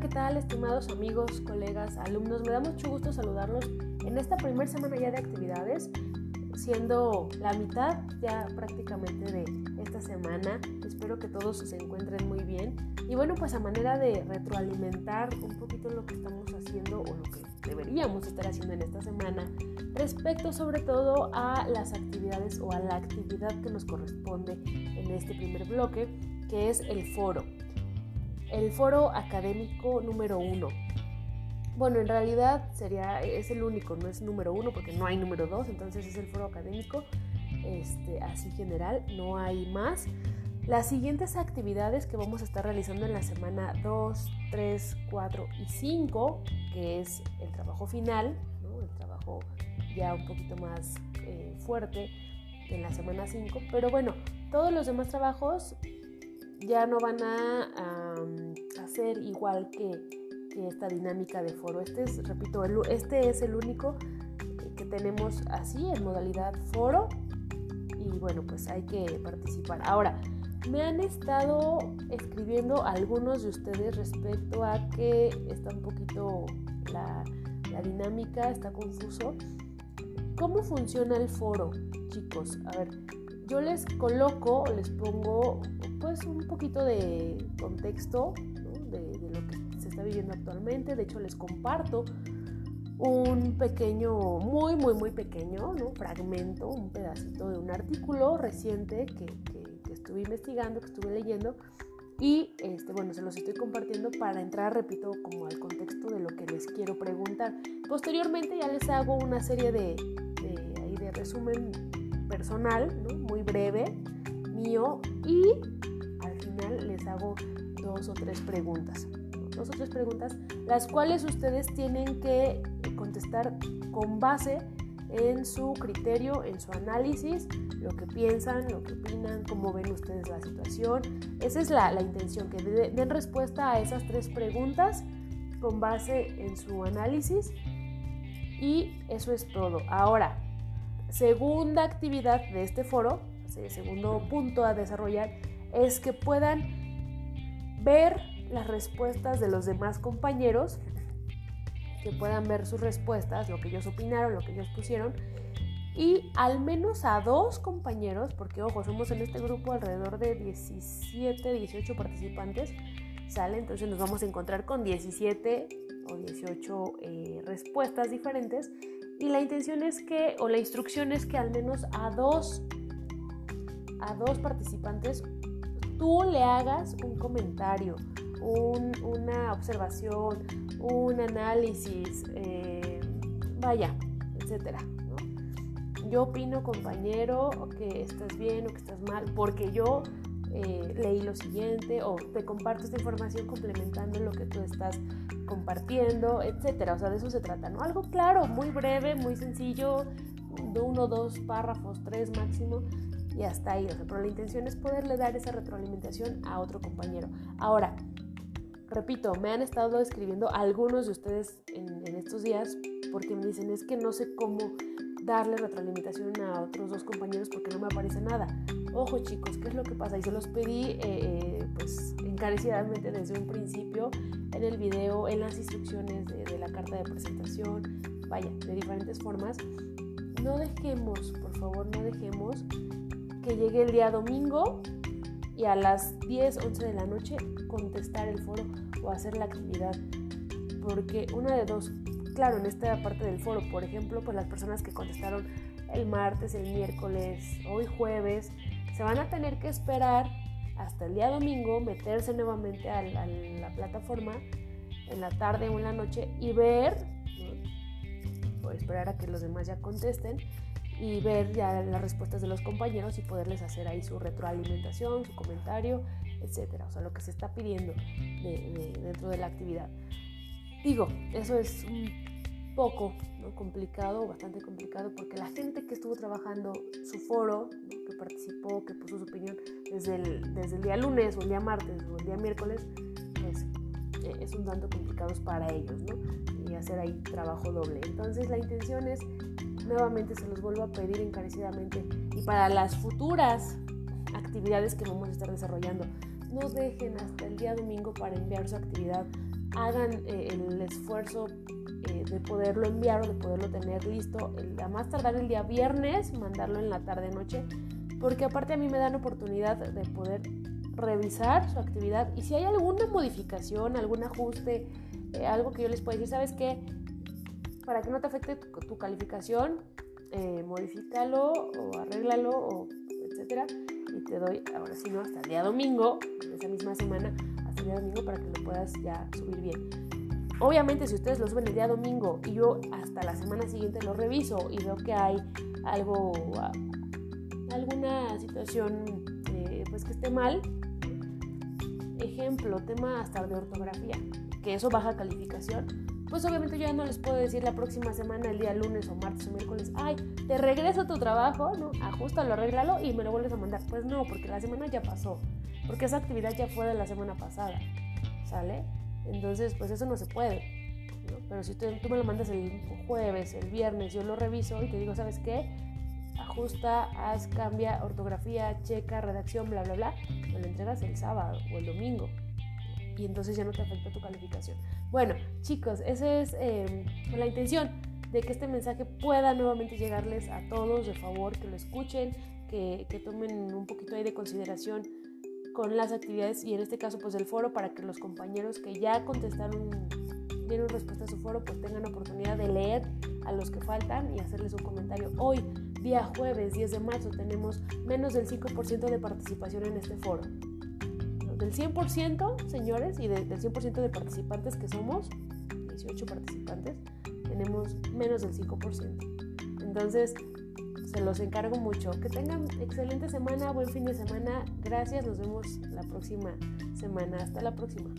¿qué tal estimados amigos, colegas, alumnos? Me da mucho gusto saludarlos en esta primera semana ya de actividades, siendo la mitad ya prácticamente de esta semana. Espero que todos se encuentren muy bien. Y bueno, pues a manera de retroalimentar un poquito lo que estamos haciendo o lo que deberíamos estar haciendo en esta semana, respecto sobre todo a las actividades o a la actividad que nos corresponde en este primer bloque, que es el foro el foro académico número uno. Bueno, en realidad sería, es el único, no es número uno porque no hay número dos, entonces es el foro académico, este, así general, no hay más. Las siguientes actividades que vamos a estar realizando en la semana 2, 3, 4 y 5, que es el trabajo final, el trabajo ya un poquito más eh, fuerte en la semana 5, pero bueno, todos los demás trabajos ya no van a, hacer igual que, esta dinámica de foro. Este es, repito, este es el único que tenemos así en modalidad foro y bueno, pues hay que participar. Ahora, me han estado escribiendo algunos de ustedes respecto a que está un poquito la, la dinámica, está confuso. ¿Cómo funciona el foro, chicos? A ver, yo les coloco, les pongo pues un poquito de contexto de, lo que se está viviendo actualmente. De hecho, les comparto un pequeño, muy, muy, muy pequeño fragmento, un pedacito de un artículo reciente que, estuve investigando, que estuve leyendo. Y este, bueno, se los estoy compartiendo para entrar, repito, como al contexto de lo que les quiero preguntar. Posteriormente ya les hago una serie de, de, de resumen personal, muy breve, mío, y al final les hago dos o tres preguntas. Dos o tres preguntas, las cuales ustedes tienen que contestar con base en su criterio, en su análisis, lo que piensan, lo que opinan, cómo ven ustedes la situación. Esa es la, la intención, que den respuesta a esas tres preguntas con base en su análisis. Y eso es todo. Ahora, segunda actividad de este foro, segundo punto a desarrollar, es que puedan ver las respuestas de los demás compañeros, que puedan ver sus respuestas, lo que ellos opinaron, lo que ellos pusieron, y al menos a dos compañeros, porque ojo, somos en este grupo alrededor de 17, 18 participantes, sale, entonces nos vamos a encontrar con 17 o 18 eh, respuestas diferentes y la intención es que, o la instrucción es que al menos a dos, a dos participantes tú le hagas un comentario, una observación, un análisis, eh, vaya, etcétera. Yo opino, compañero, que estás bien o que estás mal, porque yo eh, leí lo siguiente o te comparto esta información complementando lo que tú estás compartiendo, etcétera. O sea, de eso se trata, ¿no? Algo claro, muy breve, muy sencillo, de uno, dos párrafos, tres máximo, y hasta ahí. Pero la intención es poderle dar esa retroalimentación a otro compañero. Ahora, repito, me han estado escribiendo algunos de ustedes en, estos días porque me dicen es que no sé cómo darle retroalimentación a otros dos compañeros porque no me aparece nada. Ojo chicos, ¿qué es lo que pasa? Y se los pedí eh, eh, pues encarecidamente desde un principio en el video, en las instrucciones de la carta de presentación, vaya, de diferentes formas. No dejemos, por favor, no dejemos que llegue el día domingo y a las 10, 11 de la noche contestar el foro o hacer la actividad. Porque una de dos, claro, en esta parte del foro, por ejemplo, pues las personas que contestaron el martes, el miércoles, hoy jueves, se van a tener que esperar hasta el día domingo, meterse nuevamente a la, plataforma en la tarde o en la noche y ver, o esperar a que los demás ya contesten y ver ya las respuestas de los compañeros y poderles hacer ahí su retroalimentación, su comentario, etcétera. O sea, lo que se está pidiendo dentro de la actividad. Digo, eso es un poco complicado, bastante complicado, porque la gente que estuvo trabajando su foro, que participó, que puso su opinión desde el, desde el día lunes o el día martes o el día miércoles, pues eh, es un tanto complicado para ellos, ¿no? Y hacer ahí trabajo doble. Entonces la intención es, nuevamente se los vuelvo a pedir encarecidamente, y para las futuras actividades que vamos a estar desarrollando, no dejen hasta el día domingo para enviar su actividad. Hagan eh, el esfuerzo eh, de poderlo enviar o de poderlo tener listo, a más tardar el día viernes, mandarlo en la tarde-noche, porque aparte a mí me dan oportunidad de poder revisar su actividad. Y si hay alguna modificación, algún ajuste, eh, algo que yo les pueda decir, ¿sabes qué? Para que no te afecte tu, calificación, eh, modifícalo o arréglalo o etcétera. Y te doy ahora sí no hasta el día domingo esa misma semana hasta el día domingo para que lo puedas ya subir bien. Obviamente si ustedes lo suben el día domingo y yo hasta la semana siguiente lo reviso y veo que hay algo ah, alguna situación eh, pues que esté mal ejemplo, tema hasta de ortografía, que eso baja calificación, pues obviamente yo ya no les puedo decir la próxima semana, el día lunes o martes o miércoles, ay, te regreso tu trabajo, ¿no? Ajustalo, arréglalo y me lo vuelves a mandar. Pues no, porque la semana ya pasó, porque esa actividad ya fue de la semana pasada, ¿sale? Entonces, pues eso no se puede. Pero si tú, tú me lo mandas el jueves, el viernes, yo lo reviso y te digo, ¿sabes qué? ajusta, haz, cambia, ortografía, checa, redacción, bla, bla, bla, me lo entregas el sábado o el domingo. Y entonces ya no te afecta tu calificación. Bueno, chicos, esa es em, la intención de que este mensaje pueda nuevamente llegarles a todos, de favor, que lo escuchen, que, que tomen un poquito ahí de consideración con las actividades y en este caso pues el foro para que los compañeros que ya contestaron dieron respuesta a su foro pues tengan oportunidad de leer a los que faltan y hacerles un comentario. Hoy Día jueves 10 de marzo tenemos menos del 5% de participación en este foro. Del 100%, señores, y del 100% de participantes que somos, 18 participantes, tenemos menos del 5%. Entonces, se los encargo mucho. Que tengan excelente semana, buen fin de semana. Gracias, nos vemos la próxima semana. Hasta la próxima.